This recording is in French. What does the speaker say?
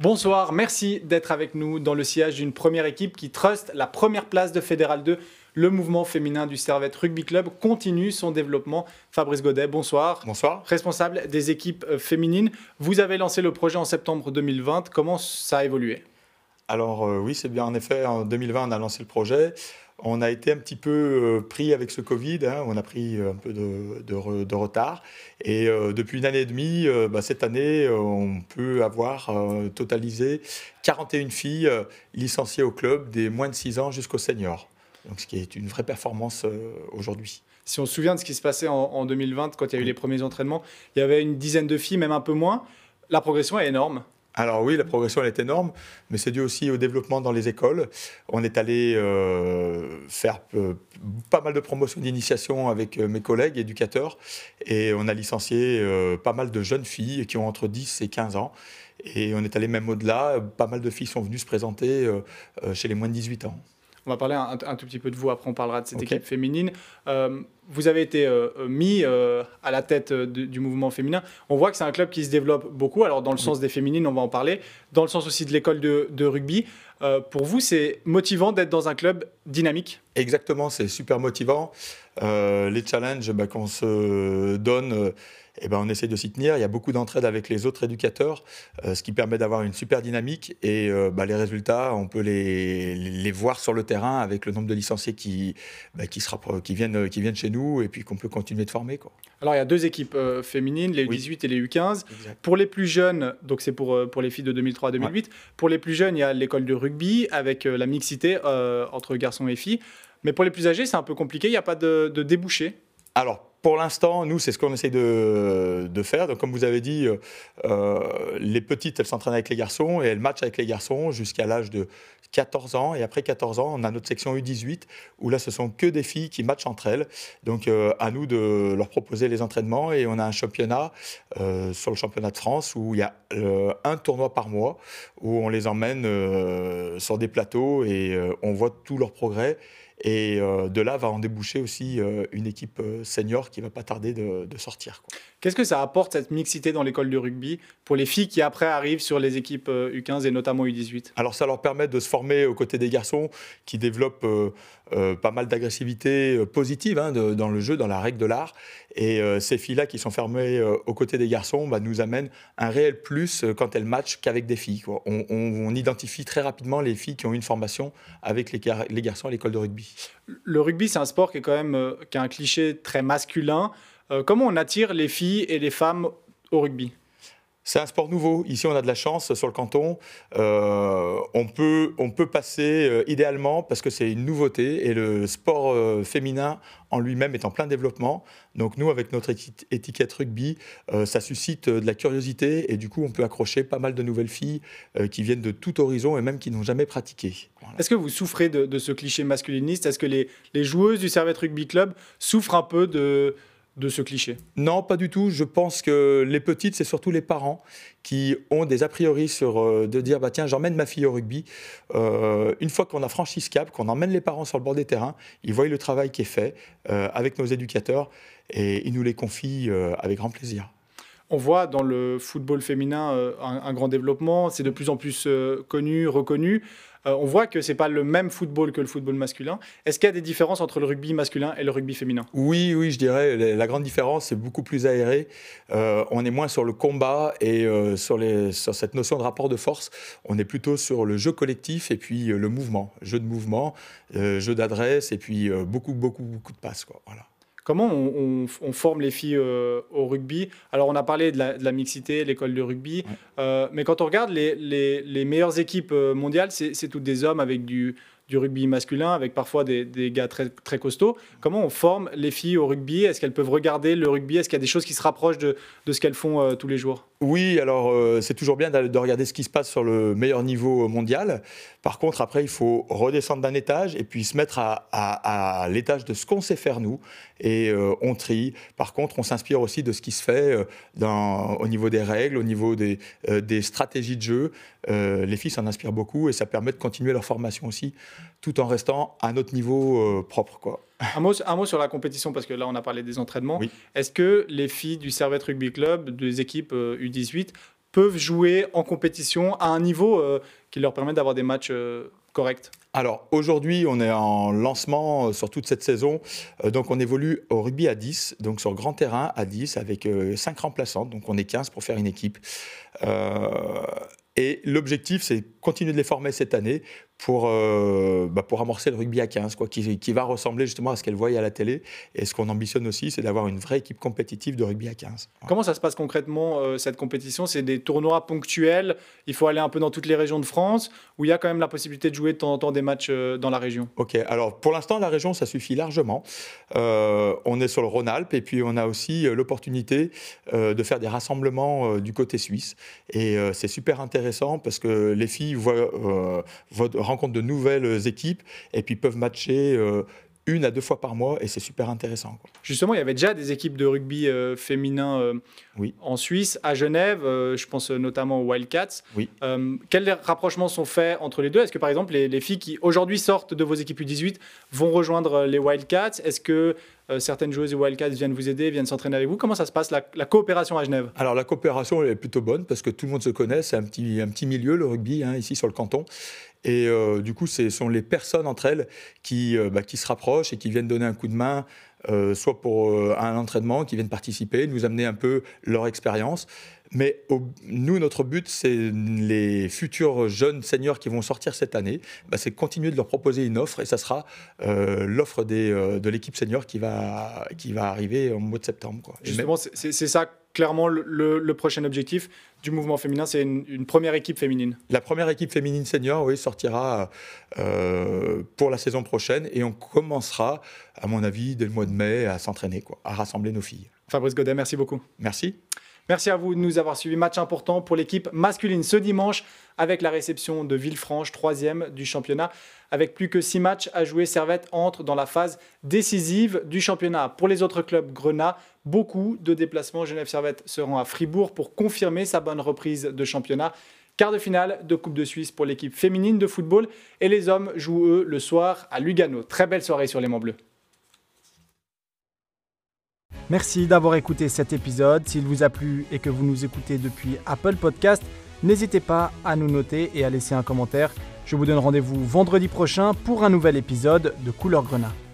Bonsoir, merci d'être avec nous dans le sillage d'une première équipe qui trust la première place de Fédéral 2. Le mouvement féminin du Servette Rugby Club continue son développement. Fabrice Godet, bonsoir. Bonsoir. Responsable des équipes euh, féminines. Vous avez lancé le projet en septembre 2020. Comment ça a évolué? Alors euh, oui, c'est bien. En effet, en 2020, on a lancé le projet. On a été un petit peu euh, pris avec ce Covid, hein. on a pris un peu de, retard. Et depuis une année et demie, bah, cette année, on peut avoir totalisé 41 filles licenciées au club des moins de 6 ans jusqu'au senior. Donc, ce qui est une vraie performance aujourd'hui. Si on se souvient de ce qui se passait en, 2020, quand il y a eu les premiers entraînements, il y avait une dizaine de filles, même un peu moins. La progression est énorme. Alors oui, la progression elle est énorme, mais c'est dû aussi au développement dans les écoles. On est allé euh, faire euh, pas mal de promotions d'initiation avec euh, mes collègues éducateurs et on a licencié pas mal de jeunes filles qui ont entre 10 et 15 ans. Et on est allé même au-delà, pas mal de filles sont venues se présenter chez les moins de 18 ans. On va parler un, tout petit peu de vous, après on parlera de cette équipe féminine. Euh, vous avez été euh, euh, mis à la tête du mouvement féminin. On voit que c'est un club qui se développe beaucoup, alors dans le sens des féminines, on va en parler, dans le sens aussi de l'école de, rugby. pour vous, c'est motivant d'être dans un club dynamique? Exactement, c'est super motivant. les challenges bah, qu'on se donne eh ben, on essaie de s'y tenir. Il y a beaucoup d'entraide avec les autres éducateurs, euh, ce qui permet d'avoir une super dynamique. Et euh, bah, les résultats, on peut les, les, voir sur le terrain avec le nombre de licenciés qui, bah, qui, sera, qui, viennent, qui viennent chez nous et puis qu'on peut continuer de former. Quoi. Alors, il y a deux équipes euh, féminines, les U18 et les U15. Pour les plus jeunes, donc c'est pour, pour les filles de 2003 à 2008, pour les plus jeunes, il y a l'école de rugby avec la mixité entre garçons et filles. Mais pour les plus âgés, c'est un peu compliqué, il n'y a pas de, de débouché. Alors, pour l'instant, nous, c'est ce qu'on essaie de, faire. Donc, comme vous avez dit, euh, les petites, elles s'entraînent avec les garçons et elles matchent avec les garçons jusqu'à l'âge de 14 ans. Et après 14 ans, on a notre section U18 où là, ce sont que des filles qui matchent entre elles. Donc, euh, à nous de leur proposer les entraînements. Et on a un championnat euh, sur le championnat de France où il y a un tournoi par mois où on les emmène sur des plateaux et on voit tout leur progrès. Et euh, de là va en déboucher aussi euh, une équipe euh, senior qui va pas tarder de, sortir. Qu'est-ce que ça apporte cette mixité dans l'école de rugby pour les filles qui après arrivent sur les équipes U15 et notamment U18 Alors ça leur permet de se former aux côtés des garçons qui développent pas mal d'agressivité positive hein, dans le jeu, dans la règle de l'art. Et ces filles-là qui sont formées aux côtés des garçons bah, nous amènent un réel plus quand elles matchent qu'avec des filles. On, on, identifie très rapidement les filles qui ont une formation avec les, les garçons à l'école de rugby. Le rugby, c'est un sport qui, est quand même, euh, a un cliché très masculin. Euh, comment on attire les filles et les femmes au rugby? C'est un sport nouveau. Ici, on a de la chance sur le canton. Euh, on, peut, on peut passer euh, idéalement parce que c'est une nouveauté et le sport euh, féminin en lui-même est en plein développement. Donc nous, avec notre étiquette rugby, ça suscite de la curiosité et du coup, on peut accrocher pas mal de nouvelles filles qui viennent de tout horizon et même qui n'ont jamais pratiqué. Est-ce que vous souffrez de, ce cliché masculiniste? Est-ce que les, les joueuses du Servette Rugby Club souffrent un peu de de ce cliché? Non, pas du tout. Je pense que les petites, c'est surtout les parents qui ont des a priori sur euh, de dire bah tiens, j'emmène ma fille au rugby. Euh, une fois qu'on a franchi ce cap, qu'on emmène les parents sur le bord des terrains, ils voient le travail qui est fait euh, avec nos éducateurs et ils nous les confient avec grand plaisir. On voit dans le football féminin un, grand développement, c'est de plus en plus connu, reconnu. Euh, on voit que c'est pas le même football que le football masculin. Est-ce qu'il y a des différences entre le rugby masculin et le rugby féminin? Oui, oui, je dirais. La grande différence, c'est beaucoup plus aéré. Euh, on est moins sur le combat et euh, sur, cette notion de rapport de force. On est plutôt sur le jeu collectif et puis le mouvement. Jeu de mouvement, jeu d'adresse et puis beaucoup, beaucoup, beaucoup de passes. Voilà. Comment on, forme les filles euh, au rugby? Alors, on a parlé de la, mixité, l'école de rugby, euh, mais quand on regarde les, les meilleures équipes euh, mondiales, c'est toutes des hommes avec du, du rugby masculin avec parfois des, gars très, costauds. Comment on forme les filles au rugby? Est-ce qu'elles peuvent regarder le rugby? Est-ce qu'il y a des choses qui se rapprochent de, ce qu'elles font euh, tous les jours? Oui, alors euh, c'est toujours bien de regarder ce qui se passe sur le meilleur niveau mondial. Par contre, après, il faut redescendre d'un étage et puis se mettre à, l'étage de ce qu'on sait faire nous. Et euh, on trie. Par contre, on s'inspire aussi de ce qui se fait au niveau des règles, au niveau des stratégies de jeu. les filles s'en inspirent beaucoup et ça permet de continuer leur formation aussi tout en restant à notre niveau euh, propre. Quoi. Un, mot, un mot sur la compétition, parce que là, on a parlé des entraînements. Est-ce que les filles du Servette Rugby Club, des équipes U18, euh, peuvent jouer en compétition à un niveau qui leur permet d'avoir des matchs corrects? Alors aujourd'hui, on est en lancement sur toute cette saison. donc on évolue au rugby à 10, donc sur grand terrain à 10 avec 5 remplaçants. Donc on est 15 pour faire une équipe. et l'objectif, c'est continuer de les former cette année pour, euh, bah, pour amorcer le rugby à 15, quoi, qui, qui va ressembler justement à ce qu'elle voyait à la télé. Et ce qu'on ambitionne aussi, c'est d'avoir une vraie équipe compétitive de rugby à 15. Comment ça se passe concrètement, euh, cette compétition? C'est des tournois ponctuels? Il faut aller un peu dans toutes les régions de France? Ou il y a quand même la possibilité de jouer de temps en temps des matchs euh, dans la région? Ok, alors pour l'instant, la région, ça suffit largement. on est sur le Rhône-Alpes et puis on a aussi l'opportunité de faire des rassemblements du côté suisse. Et c'est super intéressant parce que les filles voient, voient rencontrent de nouvelles équipes et puis peuvent matcher euh, une à deux fois par mois et c'est super intéressant. Justement, il y avait déjà des équipes de rugby euh, féminin euh, oui. en Suisse, à Genève, je pense notamment aux Wildcats. Oui. quels rapprochements sont faits entre les deux? Est-ce que par exemple les, les filles qui aujourd'hui sortent de vos équipes U18 vont rejoindre les Wildcats? Est-ce que euh, certaines joueuses du Wildcats viennent vous aider, viennent s'entraîner avec vous. Comment ça se passe, la, coopération à Genève? Alors la coopération est plutôt bonne parce que tout le monde se connaît, c'est un petit, un petit milieu, le rugby, hein, ici sur le canton. Et euh, du coup, ce sont les personnes entre elles qui, euh, bah, qui se rapprochent et qui viennent donner un coup de main, soit pour un entraînement, qui viennent participer, nous amener un peu leur expérience. Mais nous, notre but, c'est les futurs jeunes seniors qui vont sortir cette année, bah, c'est continuer de leur proposer une offre et ça sera euh, l'offre euh, de l'équipe senior qui va, qui va arriver au mois de septembre. Quoi. Justement, c'est ça clairement le, prochain objectif du mouvement féminin, c'est une, première équipe féminine. La première équipe féminine senior, oui, sortira euh, pour la saison prochaine et on commencera, à mon avis, dès le mois de mai à s'entraîner, à rassembler nos filles. Fabrice Godet, merci beaucoup. Merci. Merci à vous de nous avoir suivis. Match important pour l'équipe masculine ce dimanche avec la réception de Villefranche, troisième du championnat. Avec plus que six matchs à jouer, Servette entre dans la phase décisive du championnat. Pour les autres clubs Grenat, beaucoup de déplacements. Genève Servette se rend à Fribourg pour confirmer sa bonne reprise de championnat. Quart de finale de Coupe de Suisse pour l'équipe féminine de football. Et les hommes jouent eux le soir à Lugano. Très belle soirée sur les Monts Bleus. Merci d'avoir écouté cet épisode. S'il vous a plu et que vous nous écoutez depuis Apple Podcast, n'hésitez pas à nous noter et à laisser un commentaire. Je vous donne rendez-vous vendredi prochain pour un nouvel épisode de Couleur Grenat.